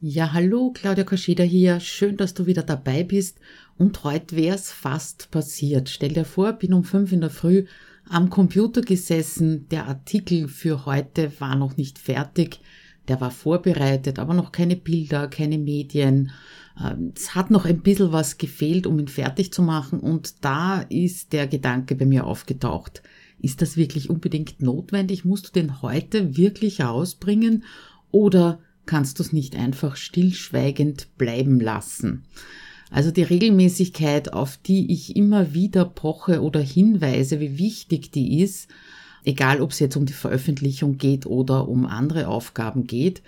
Ja, hallo, Claudia Kascheda hier. Schön, dass du wieder dabei bist. Und heute wär's fast passiert. Stell dir vor, bin um fünf in der Früh am Computer gesessen. Der Artikel für heute war noch nicht fertig. Der war vorbereitet, aber noch keine Bilder, keine Medien. Ähm, es hat noch ein bisschen was gefehlt, um ihn fertig zu machen. Und da ist der Gedanke bei mir aufgetaucht. Ist das wirklich unbedingt notwendig? Musst du den heute wirklich rausbringen? Oder kannst du es nicht einfach stillschweigend bleiben lassen. Also die Regelmäßigkeit, auf die ich immer wieder poche oder hinweise, wie wichtig die ist, egal ob es jetzt um die Veröffentlichung geht oder um andere Aufgaben geht,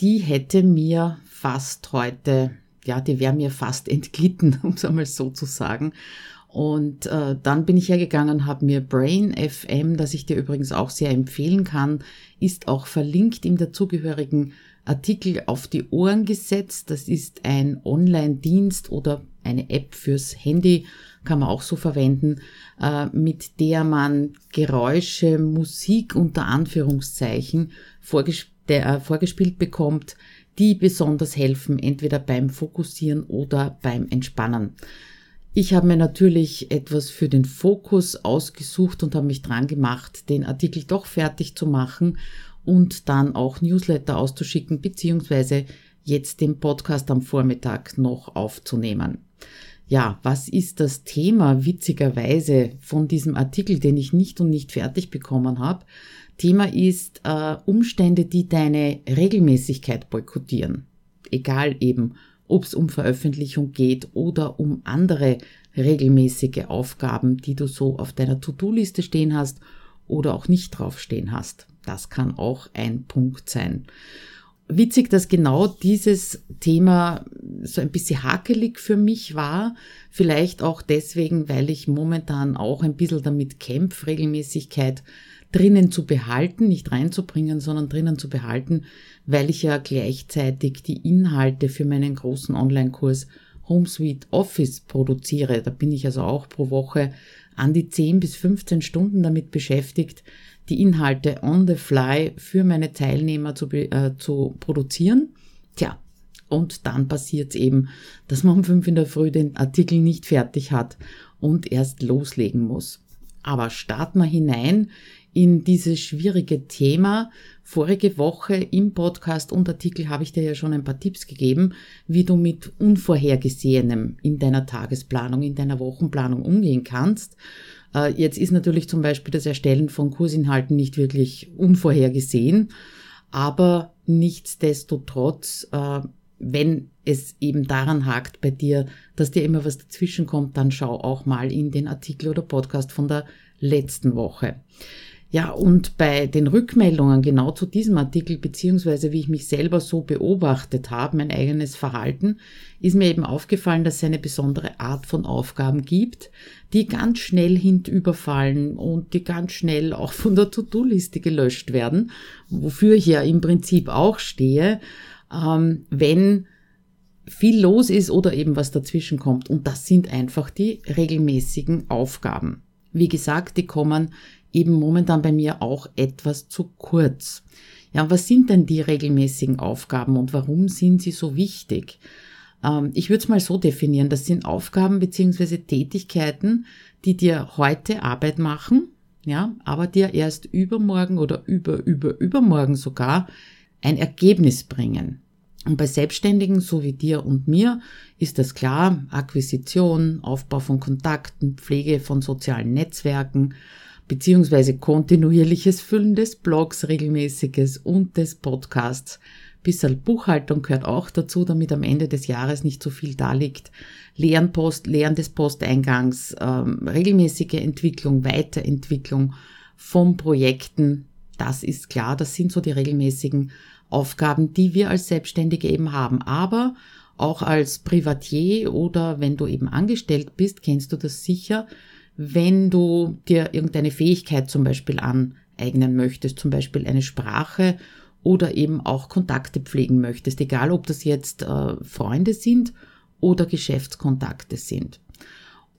die hätte mir fast heute, ja, die wäre mir fast entglitten, um es einmal so zu sagen. Und äh, dann bin ich hergegangen, habe mir Brain FM, das ich dir übrigens auch sehr empfehlen kann, ist auch verlinkt im dazugehörigen Artikel auf die Ohren gesetzt. Das ist ein Online-Dienst oder eine App fürs Handy, kann man auch so verwenden, äh, mit der man Geräusche, Musik unter Anführungszeichen äh, vorgespielt bekommt, die besonders helfen, entweder beim Fokussieren oder beim Entspannen. Ich habe mir natürlich etwas für den Fokus ausgesucht und habe mich dran gemacht, den Artikel doch fertig zu machen und dann auch Newsletter auszuschicken, beziehungsweise jetzt den Podcast am Vormittag noch aufzunehmen. Ja, was ist das Thema witzigerweise von diesem Artikel, den ich nicht und nicht fertig bekommen habe? Thema ist äh, Umstände, die deine Regelmäßigkeit boykottieren. Egal eben, ob es um Veröffentlichung geht oder um andere regelmäßige Aufgaben, die du so auf deiner To-Do-Liste stehen hast oder auch nicht draufstehen hast. Das kann auch ein Punkt sein. Witzig, dass genau dieses Thema so ein bisschen hakelig für mich war. Vielleicht auch deswegen, weil ich momentan auch ein bisschen damit kämpfe, Regelmäßigkeit drinnen zu behalten, nicht reinzubringen, sondern drinnen zu behalten, weil ich ja gleichzeitig die Inhalte für meinen großen Online-Kurs HomeSuite Office produziere. Da bin ich also auch pro Woche an die 10 bis 15 Stunden damit beschäftigt, die Inhalte on the fly für meine Teilnehmer zu, äh, zu produzieren. Tja, und dann passiert es eben, dass man um 5 in der Früh den Artikel nicht fertig hat und erst loslegen muss. Aber starten wir hinein in dieses schwierige Thema. Vorige Woche im Podcast und Artikel habe ich dir ja schon ein paar Tipps gegeben, wie du mit Unvorhergesehenem in deiner Tagesplanung, in deiner Wochenplanung umgehen kannst. Äh, jetzt ist natürlich zum Beispiel das Erstellen von Kursinhalten nicht wirklich unvorhergesehen, aber nichtsdestotrotz, äh, wenn es eben daran hakt bei dir, dass dir immer was dazwischen kommt, dann schau auch mal in den Artikel oder Podcast von der letzten Woche. Ja, und bei den Rückmeldungen genau zu diesem Artikel, beziehungsweise wie ich mich selber so beobachtet habe, mein eigenes Verhalten, ist mir eben aufgefallen, dass es eine besondere Art von Aufgaben gibt, die ganz schnell hinüberfallen und die ganz schnell auch von der To-Do-Liste gelöscht werden, wofür ich ja im Prinzip auch stehe, ähm, wenn viel los ist oder eben was dazwischen kommt. Und das sind einfach die regelmäßigen Aufgaben. Wie gesagt, die kommen eben momentan bei mir auch etwas zu kurz. Ja, was sind denn die regelmäßigen Aufgaben und warum sind sie so wichtig? Ähm, ich würde es mal so definieren, das sind Aufgaben beziehungsweise Tätigkeiten, die dir heute Arbeit machen, ja, aber dir erst übermorgen oder über, über, übermorgen sogar ein Ergebnis bringen. Und bei Selbstständigen, so wie dir und mir, ist das klar, Akquisition, Aufbau von Kontakten, Pflege von sozialen Netzwerken, beziehungsweise kontinuierliches Füllen des Blogs, regelmäßiges und des Podcasts. Bisschen Buchhaltung gehört auch dazu, damit am Ende des Jahres nicht so viel da liegt. Lernpost, Lehren des Posteingangs, ähm, regelmäßige Entwicklung, Weiterentwicklung von Projekten. Das ist klar, das sind so die regelmäßigen Aufgaben, die wir als Selbstständige eben haben. Aber auch als Privatier oder wenn du eben angestellt bist, kennst du das sicher wenn du dir irgendeine Fähigkeit zum Beispiel aneignen möchtest, zum Beispiel eine Sprache oder eben auch Kontakte pflegen möchtest, egal ob das jetzt äh, Freunde sind oder Geschäftskontakte sind.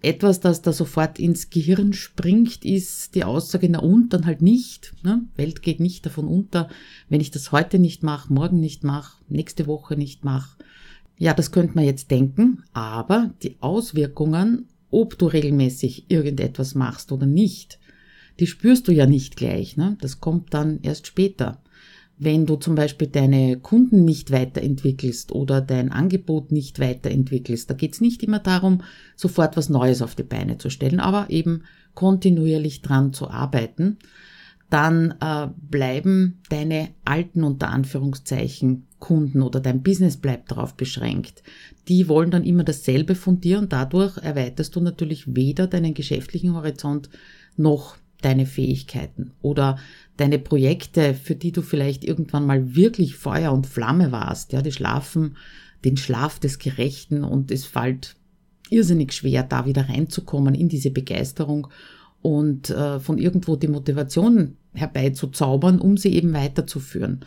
etwas, das da sofort ins Gehirn springt, ist die Aussage, na und, dann halt nicht. Ne? Welt geht nicht davon unter, wenn ich das heute nicht mache, morgen nicht mache, nächste Woche nicht mache. Ja, das könnte man jetzt denken, aber die Auswirkungen, ob du regelmäßig irgendetwas machst oder nicht, die spürst du ja nicht gleich. Ne? Das kommt dann erst später. Wenn du zum Beispiel deine Kunden nicht weiterentwickelst oder dein Angebot nicht weiterentwickelst, da geht es nicht immer darum, sofort was Neues auf die Beine zu stellen, aber eben kontinuierlich dran zu arbeiten, dann äh, bleiben deine alten unter Anführungszeichen Kunden oder dein Business bleibt darauf beschränkt. Die wollen dann immer dasselbe von dir und dadurch erweiterst du natürlich weder deinen geschäftlichen Horizont noch deine Fähigkeiten oder deine Projekte, für die du vielleicht irgendwann mal wirklich Feuer und Flamme warst, ja, die schlafen den Schlaf des Gerechten und es fällt irrsinnig schwer, da wieder reinzukommen in diese Begeisterung und äh, von irgendwo die Motivation herbeizuzaubern, um sie eben weiterzuführen.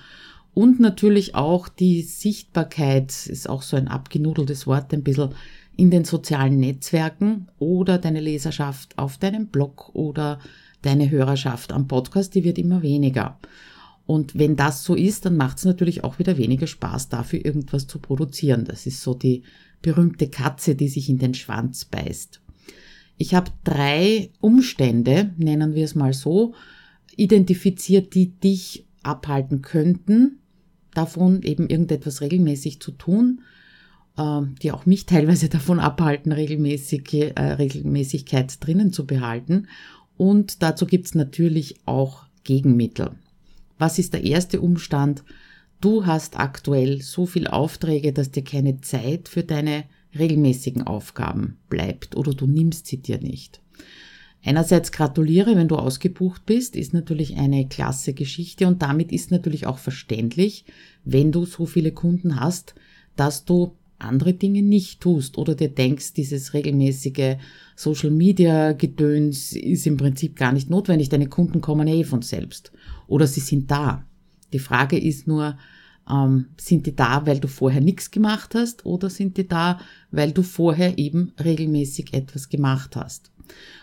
Und natürlich auch die Sichtbarkeit, ist auch so ein abgenudeltes Wort, ein bisschen in den sozialen Netzwerken oder deine Leserschaft auf deinem Blog oder deine Hörerschaft am Podcast, die wird immer weniger. Und wenn das so ist, dann macht es natürlich auch wieder weniger Spaß, dafür irgendwas zu produzieren. Das ist so die berühmte Katze, die sich in den Schwanz beißt. Ich habe drei Umstände, nennen wir es mal so, identifiziert, die dich abhalten könnten, davon eben irgendetwas regelmäßig zu tun, äh, die auch mich teilweise davon abhalten, regelmäßige, äh, Regelmäßigkeit drinnen zu behalten. Und dazu gibt's natürlich auch Gegenmittel. Was ist der erste Umstand? Du hast aktuell so viel Aufträge, dass dir keine Zeit für deine regelmäßigen Aufgaben bleibt oder du nimmst sie dir nicht. Einerseits gratuliere, wenn du ausgebucht bist, ist natürlich eine klasse Geschichte und damit ist natürlich auch verständlich, wenn du so viele Kunden hast, dass du andere Dinge nicht tust oder dir denkst, dieses regelmäßige Social Media Gedöns ist im Prinzip gar nicht notwendig, deine Kunden kommen eh von selbst oder sie sind da. Die Frage ist nur, ähm, sind die da, weil du vorher nichts gemacht hast oder sind die da, weil du vorher eben regelmäßig etwas gemacht hast?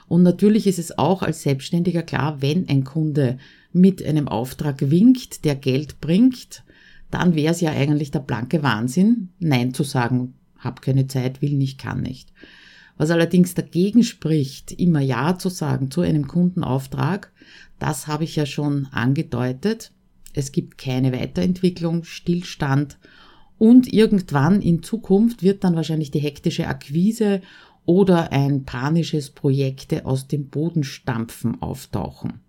Und natürlich ist es auch als Selbstständiger klar, wenn ein Kunde mit einem Auftrag winkt, der Geld bringt, dann wäre es ja eigentlich der blanke Wahnsinn, Nein zu sagen, hab keine Zeit, will nicht, kann nicht. Was allerdings dagegen spricht, immer Ja zu sagen zu einem Kundenauftrag, das habe ich ja schon angedeutet. Es gibt keine Weiterentwicklung, Stillstand und irgendwann in Zukunft wird dann wahrscheinlich die hektische Akquise oder ein panisches Projekte aus dem Boden stampfen auftauchen.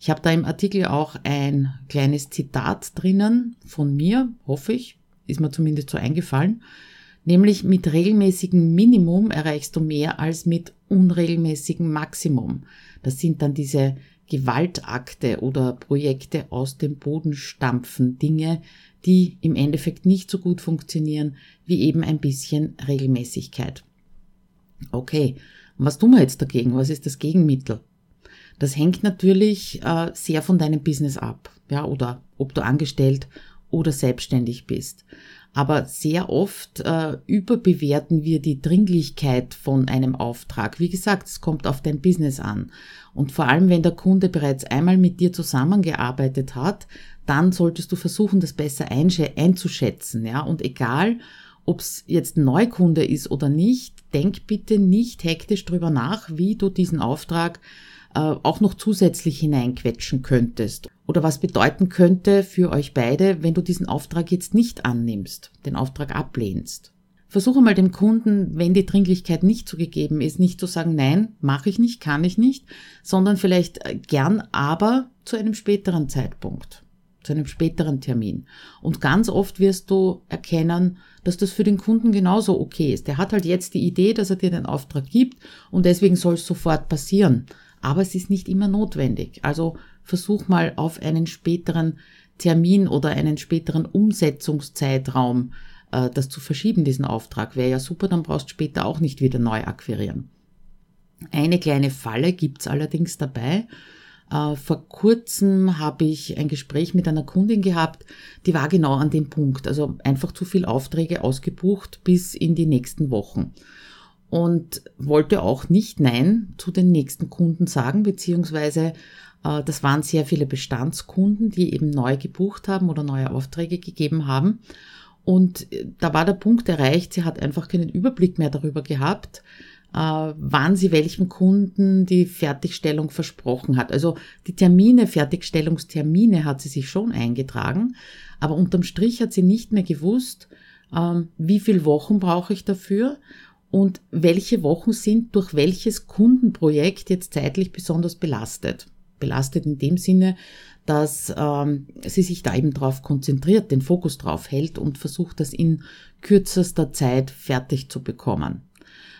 Ich habe da im Artikel auch ein kleines Zitat drinnen von mir, hoffe ich, ist mir zumindest so eingefallen, nämlich mit regelmäßigem Minimum erreichst du mehr als mit unregelmäßigem Maximum. Das sind dann diese Gewaltakte oder Projekte aus dem Boden stampfen, Dinge, die im Endeffekt nicht so gut funktionieren wie eben ein bisschen Regelmäßigkeit. Okay, was tun wir jetzt dagegen? Was ist das Gegenmittel? Das hängt natürlich äh, sehr von deinem Business ab, ja, oder ob du angestellt oder selbstständig bist. Aber sehr oft äh, überbewerten wir die Dringlichkeit von einem Auftrag. Wie gesagt, es kommt auf dein Business an. Und vor allem, wenn der Kunde bereits einmal mit dir zusammengearbeitet hat, dann solltest du versuchen, das besser einzuschätzen. Ja? Und egal, ob es jetzt ein Neukunde ist oder nicht, denk bitte nicht hektisch drüber nach, wie du diesen Auftrag äh, auch noch zusätzlich hineinquetschen könntest. Oder was bedeuten könnte für euch beide, wenn du diesen Auftrag jetzt nicht annimmst, den Auftrag ablehnst. Versuche mal dem Kunden, wenn die Dringlichkeit nicht so gegeben ist, nicht zu sagen, nein, mache ich nicht, kann ich nicht, sondern vielleicht äh, gern, aber zu einem späteren Zeitpunkt, zu einem späteren Termin. Und ganz oft wirst du erkennen, dass das für den Kunden genauso okay ist. Der hat halt jetzt die Idee, dass er dir den Auftrag gibt und deswegen soll es sofort passieren aber es ist nicht immer notwendig. Also versuch mal auf einen späteren Termin oder einen späteren Umsetzungszeitraum äh, das zu verschieben, diesen Auftrag. Wäre ja super, dann brauchst du später auch nicht wieder neu akquirieren. Eine kleine Falle gibt's allerdings dabei. Äh, vor kurzem habe ich ein Gespräch mit einer Kundin gehabt, die war genau an dem Punkt. Also einfach zu viel Aufträge ausgebucht bis in die nächsten Wochen. Und wollte auch nicht Nein zu den nächsten Kunden sagen, beziehungsweise äh, das waren sehr viele Bestandskunden, die eben neu gebucht haben oder neue Aufträge gegeben haben. Und äh, da war der Punkt erreicht, sie hat einfach keinen Überblick mehr darüber gehabt, äh, wann sie welchem Kunden die Fertigstellung versprochen hat. Also die Termine, Fertigstellungstermine hat sie sich schon eingetragen, aber unterm Strich hat sie nicht mehr gewusst, ähm, wie viele Wochen brauche ich dafür und welche Wochen sind durch welches Kundenprojekt jetzt zeitlich besonders belastet belastet in dem Sinne, dass ähm, sie sich da eben drauf konzentriert, den Fokus drauf hält und versucht, das in kürzester Zeit fertig zu bekommen.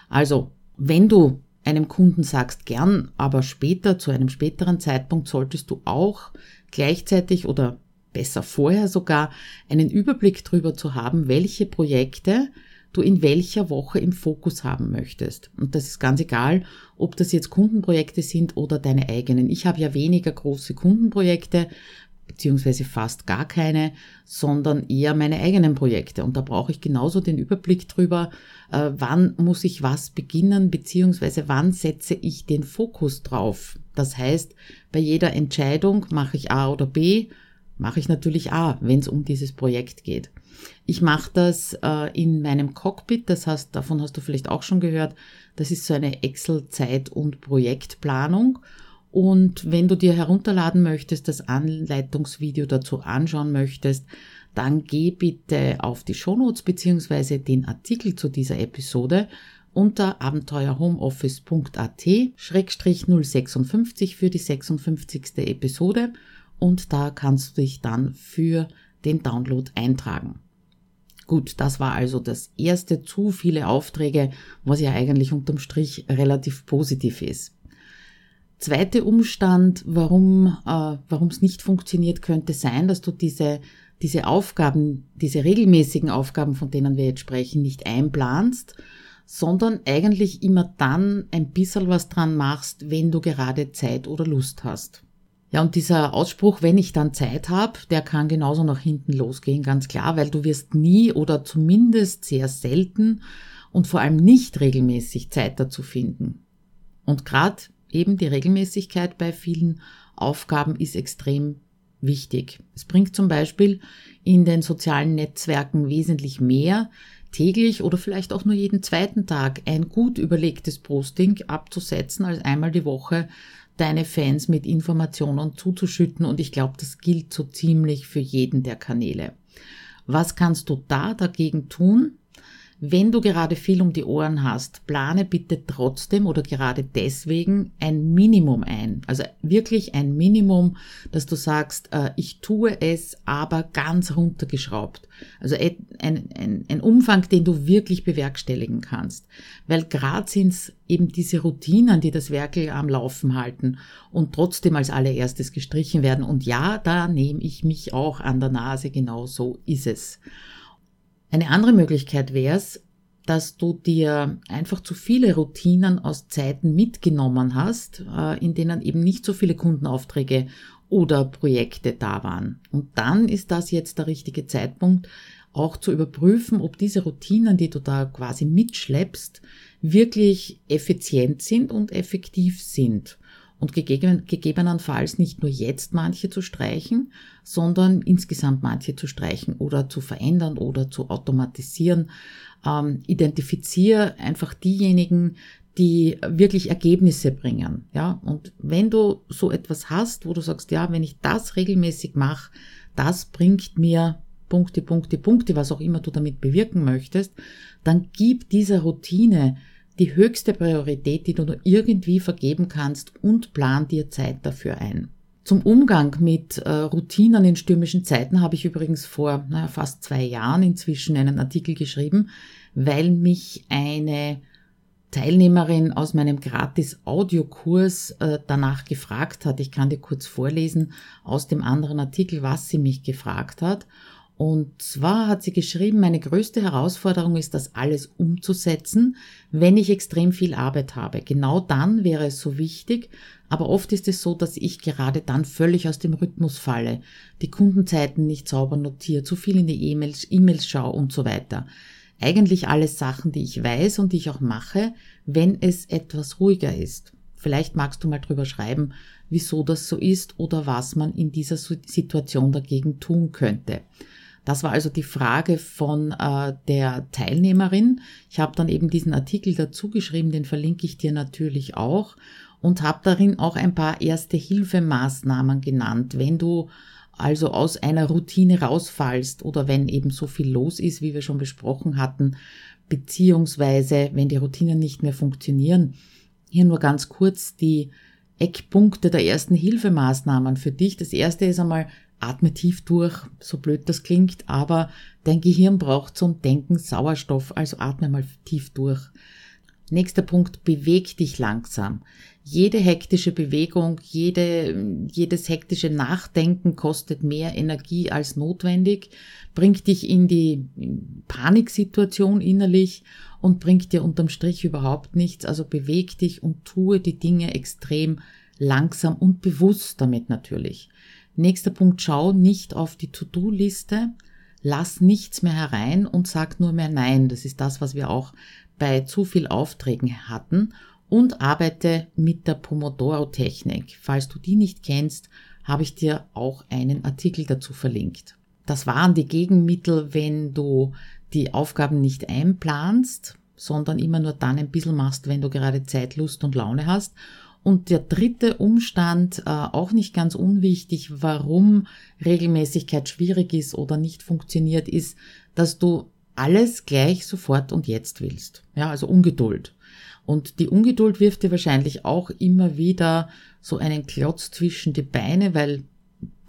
Also, wenn du einem Kunden sagst, gern, aber später, zu einem späteren Zeitpunkt solltest du auch gleichzeitig oder besser vorher sogar einen Überblick darüber zu haben, welche Projekte du in welcher Woche im Fokus haben möchtest. Und das ist ganz egal, ob das jetzt Kundenprojekte sind oder deine eigenen. Ich habe ja weniger große Kundenprojekte, beziehungsweise fast gar keine, sondern eher meine eigenen Projekte. Und da brauche ich genauso den Überblick drüber, äh, wann muss ich was beginnen, beziehungsweise wann setze ich den Fokus drauf. Das heißt, bei jeder Entscheidung mache ich A oder B, mache ich natürlich A, wenn es um dieses Projekt geht. Ich mache das äh, in meinem Cockpit, das heißt, davon hast du vielleicht auch schon gehört. Das ist so eine Excel-Zeit- und Projektplanung. Und wenn du dir herunterladen möchtest, das Anleitungsvideo dazu anschauen möchtest, dann geh bitte auf die Shownotes beziehungsweise den Artikel zu dieser Episode unter abenteuerhomeoffice.at-056 für die 56. Episode und da kannst du dich dann für den Download eintragen. Gut, das war also das erste zu viele Aufträge, was ja eigentlich unterm Strich relativ positiv ist. Zweite Umstand, warum äh, warum es nicht funktioniert, könnte sein, dass du diese diese Aufgaben, diese regelmäßigen Aufgaben, von denen wir jetzt sprechen, nicht einplanst, sondern eigentlich immer dann ein bisschen was dran machst, wenn du gerade Zeit oder Lust hast. Ja, und dieser Ausspruch, wenn ich dann Zeit habe, der kann genauso nach hinten losgehen, ganz klar, weil du wirst nie oder zumindest sehr selten und vor allem nicht regelmäßig Zeit dazu finden. Und gerade eben die Regelmäßigkeit bei vielen Aufgaben ist extrem wichtig. Es bringt zum Beispiel in den sozialen Netzwerken wesentlich mehr, täglich oder vielleicht auch nur jeden zweiten Tag ein gut überlegtes Posting abzusetzen, als einmal die Woche deine Fans mit Informationen zuzuschütten und ich glaube, das gilt so ziemlich für jeden der Kanäle. Was kannst du da dagegen tun? Wenn du gerade viel um die Ohren hast, plane bitte trotzdem oder gerade deswegen ein Minimum ein. Also wirklich ein Minimum, dass du sagst, äh, ich tue es, aber ganz runtergeschraubt. Also ein, ein, ein Umfang, den du wirklich bewerkstelligen kannst. Weil gerade sind es eben diese Routinen, die das Werkel am Laufen halten und trotzdem als allererstes gestrichen werden. Und ja, da nehme ich mich auch an der Nase, genau so ist es. Eine andere Möglichkeit wäre es, dass du dir einfach zu viele Routinen aus Zeiten mitgenommen hast, äh, in denen eben nicht so viele Kundenaufträge oder Projekte da waren. Und dann ist das jetzt der richtige Zeitpunkt, auch zu überprüfen, ob diese Routinen, die du da quasi mitschleppst, wirklich effizient sind und effektiv sind und gegeben, gegebenenfalls nicht nur jetzt manche zu streichen, sondern insgesamt manche zu streichen oder zu verändern oder zu automatisieren. Ähm, identifiziere einfach diejenigen, die wirklich Ergebnisse bringen. Ja, und wenn du so etwas hast, wo du sagst, ja, wenn ich das regelmäßig mache, das bringt mir Punkte, Punkte, Punkte, was auch immer du damit bewirken möchtest, dann gib dieser Routine die höchste Priorität, die du nur irgendwie vergeben kannst und plan dir Zeit dafür ein. Zum Umgang mit äh, Routinen in stürmischen Zeiten habe ich übrigens vor naja, fast zwei Jahren inzwischen einen Artikel geschrieben, weil mich eine Teilnehmerin aus meinem gratis Audiokurs äh, danach gefragt hat. Ich kann dir kurz vorlesen aus dem anderen Artikel, was sie mich gefragt hat. Und zwar hat sie geschrieben, meine größte Herausforderung ist, das alles umzusetzen, wenn ich extrem viel Arbeit habe. Genau dann wäre es so wichtig, aber oft ist es so, dass ich gerade dann völlig aus dem Rhythmus falle, die Kundenzeiten nicht sauber notiere, zu viel in die E-Mails, E-Mails schaue und so weiter. eigentlich alles Sachen, die ich weiß und die ich auch mache, wenn es etwas ruhiger ist. Vielleicht magst du mal drüber schreiben, wieso das so ist oder was man in dieser Situation dagegen tun könnte. Das war also die Frage von äh, der Teilnehmerin. Ich habe dann eben diesen Artikel dazu geschrieben, den verlinke ich dir natürlich auch und habe darin auch ein paar erste Hilfemaßnahmen genannt, wenn du also aus einer Routine rausfallst oder wenn eben so viel los ist, wie wir schon besprochen hatten, beziehungsweise wenn die Routinen nicht mehr funktionieren. Hier nur ganz kurz die Eckpunkte der ersten Hilfemaßnahmen für dich. Das erste ist einmal, atme tief durch, so blöd das klingt, aber dein Gehirn braucht zum Denken Sauerstoff, also atme mal tief durch. Nächster Punkt, beweg dich langsam. Jede hektische Bewegung, jede, jedes hektische Nachdenken kostet mehr Energie als notwendig, bringt dich in die Paniksituation innerlich und bringt dir unterm Strich überhaupt nichts. Also beweg dich und tue die Dinge extrem langsam und bewusst damit natürlich. Nächster Punkt, schau nicht auf die To-Do-Liste, lass nichts mehr herein und sag nur mehr Nein. Das ist das, was wir auch bei zu viel Aufträgen hatten und arbeite mit der Pomodoro-Technik. Falls du die nicht kennst, habe ich dir auch einen Artikel dazu verlinkt. Das waren die Gegenmittel, wenn du die Aufgaben nicht einplanst, sondern immer nur dann ein bisschen machst, wenn du gerade Zeit, Lust und Laune hast. Und der dritte Umstand, äh, auch nicht ganz unwichtig, warum Regelmäßigkeit schwierig ist oder nicht funktioniert, ist, dass du alles gleich sofort und jetzt willst. Ja, also Ungeduld. Und die Ungeduld wirft dir wahrscheinlich auch immer wieder so einen Klotz zwischen die Beine, weil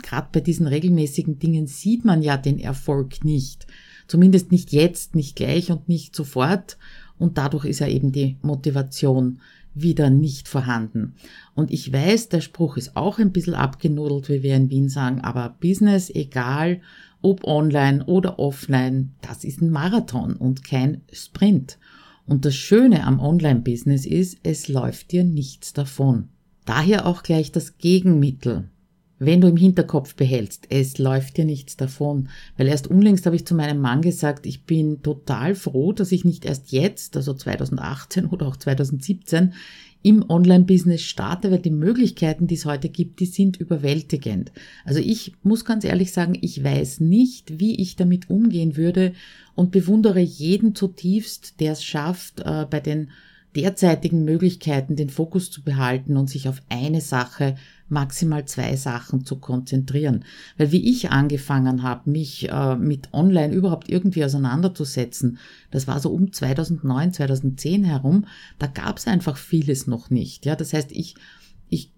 gerade bei diesen regelmäßigen Dingen sieht man ja den Erfolg nicht. Zumindest nicht jetzt, nicht gleich und nicht sofort. Und dadurch ist ja eben die Motivation wieder nicht vorhanden. Und ich weiß, der Spruch ist auch ein bisschen abgenudelt, wie wir in Wien sagen, aber Business, egal ob online oder offline, das ist ein Marathon und kein Sprint. Und das Schöne am Online-Business ist, es läuft dir nichts davon. Daher auch gleich das Gegenmittel. Wenn du im Hinterkopf behältst, es läuft dir nichts davon. Weil erst unlängst habe ich zu meinem Mann gesagt, ich bin total froh, dass ich nicht erst jetzt, also 2018 oder auch 2017, im Online-Business starte, weil die Möglichkeiten, die es heute gibt, die sind überwältigend. Also ich muss ganz ehrlich sagen, ich weiß nicht, wie ich damit umgehen würde und bewundere jeden zutiefst, der es schafft, äh, bei den derzeitigen Möglichkeiten den Fokus zu behalten und sich auf eine Sache maximal zwei Sachen zu konzentrieren. Weil wie ich angefangen habe, mich äh, mit Online überhaupt irgendwie auseinanderzusetzen, das war so um 2009, 2010 herum, da gab es einfach vieles noch nicht. Ja, das heißt, ich, ich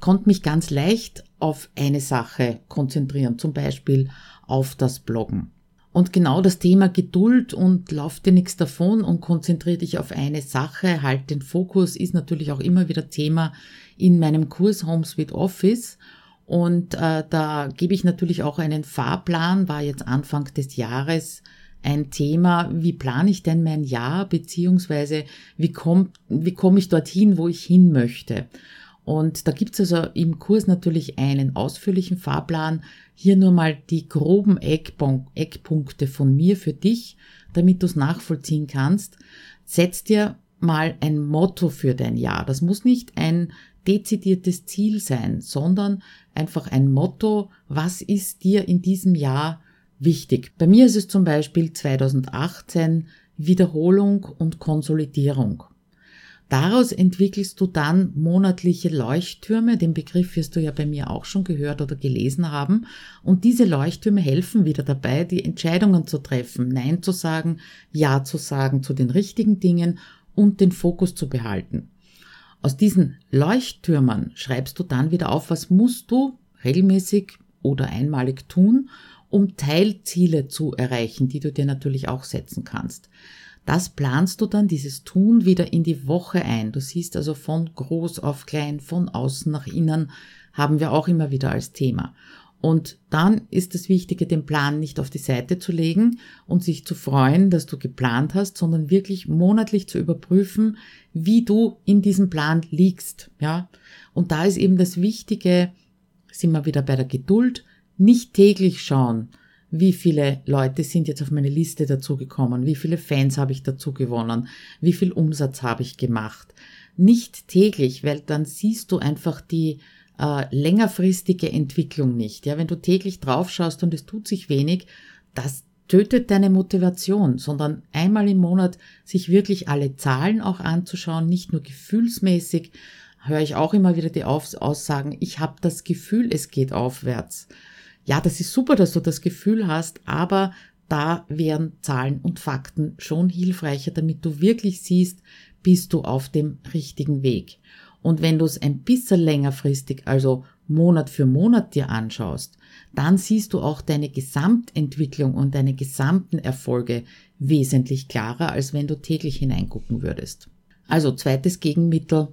konnte mich ganz leicht auf eine Sache konzentrieren, zum Beispiel auf das Bloggen. Und genau das Thema Geduld und lauf dir nichts davon und konzentriere dich auf eine Sache, halt den Fokus, ist natürlich auch immer wieder Thema in meinem Kurs Home Sweet Office. Und äh, da gebe ich natürlich auch einen Fahrplan, war jetzt Anfang des Jahres ein Thema, wie plane ich denn mein Jahr, beziehungsweise wie komme wie komm ich dorthin, wo ich hin möchte. Und da gibt's also im Kurs natürlich einen ausführlichen Fahrplan. Hier nur mal die groben Eckpunkte von mir für dich, damit du es nachvollziehen kannst. Setz dir mal ein Motto für dein Jahr. Das muss nicht ein dezidiertes Ziel sein, sondern einfach ein Motto, was ist dir in diesem Jahr wichtig. Bei mir ist es zum Beispiel 2018 Wiederholung und Konsolidierung. Daraus entwickelst du dann monatliche Leuchttürme. Den Begriff wirst du ja bei mir auch schon gehört oder gelesen haben. Und diese Leuchttürme helfen wieder dabei, die Entscheidungen zu treffen, Nein zu sagen, Ja zu sagen zu den richtigen Dingen und den Fokus zu behalten. Aus diesen Leuchttürmern schreibst du dann wieder auf, was musst du regelmäßig oder einmalig tun, um Teilziele zu erreichen, die du dir natürlich auch setzen kannst. Das planst du dann, dieses Tun, wieder in die Woche ein. Du siehst also von groß auf klein, von außen nach innen, haben wir auch immer wieder als Thema. Und dann ist das Wichtige, den Plan nicht auf die Seite zu legen und sich zu freuen, dass du geplant hast, sondern wirklich monatlich zu überprüfen, wie du in diesem Plan liegst, ja. Und da ist eben das Wichtige, sind wir wieder bei der Geduld, nicht täglich schauen, wie viele Leute sind jetzt auf meine Liste dazugekommen, wie viele Fans habe ich dazu gewonnen, wie viel Umsatz habe ich gemacht. Nicht täglich, weil dann siehst du einfach die äh, längerfristige Entwicklung nicht. Ja, wenn du täglich draufschaust und es tut sich wenig, das tötet deine Motivation, sondern einmal im Monat sich wirklich alle Zahlen auch anzuschauen, nicht nur gefühlsmäßig, höre ich auch immer wieder die Aussagen, ich habe das Gefühl, es geht aufwärts. Ja, das ist super, dass du das Gefühl hast, aber da wären Zahlen und Fakten schon hilfreicher, damit du wirklich siehst, bist du auf dem richtigen Weg. Und wenn du es ein bisschen längerfristig, also Monat für Monat dir anschaust, dann siehst du auch deine Gesamtentwicklung und deine gesamten Erfolge wesentlich klarer, als wenn du täglich hineingucken würdest. Also zweites Gegenmittel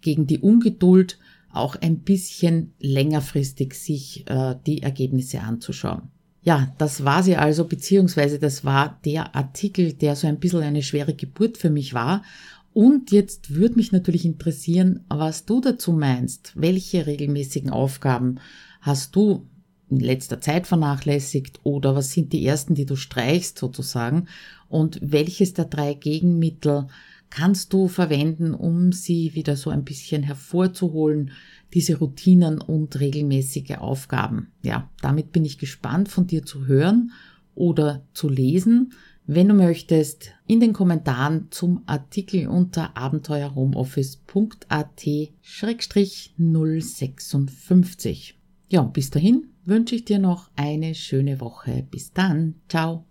gegen die Ungeduld, auch ein bisschen längerfristig sich äh, die Ergebnisse anzuschauen. Ja, das war sie also, beziehungsweise das war der Artikel, der so ein bisschen eine schwere Geburt für mich war und jetzt würde mich natürlich interessieren, was du dazu meinst. Welche regelmäßigen Aufgaben hast du in letzter Zeit vernachlässigt oder was sind die ersten, die du streichst sozusagen? Und welches der drei Gegenmittel kannst du verwenden, um sie wieder so ein bisschen hervorzuholen, diese Routinen und regelmäßige Aufgaben? Ja, damit bin ich gespannt von dir zu hören oder zu lesen. Wenn du möchtest, in den Kommentaren zum Artikel unter abenteuerhomeoffice.at-056. Ja, bis dahin wünsche ich dir noch eine schöne Woche. Bis dann. Ciao.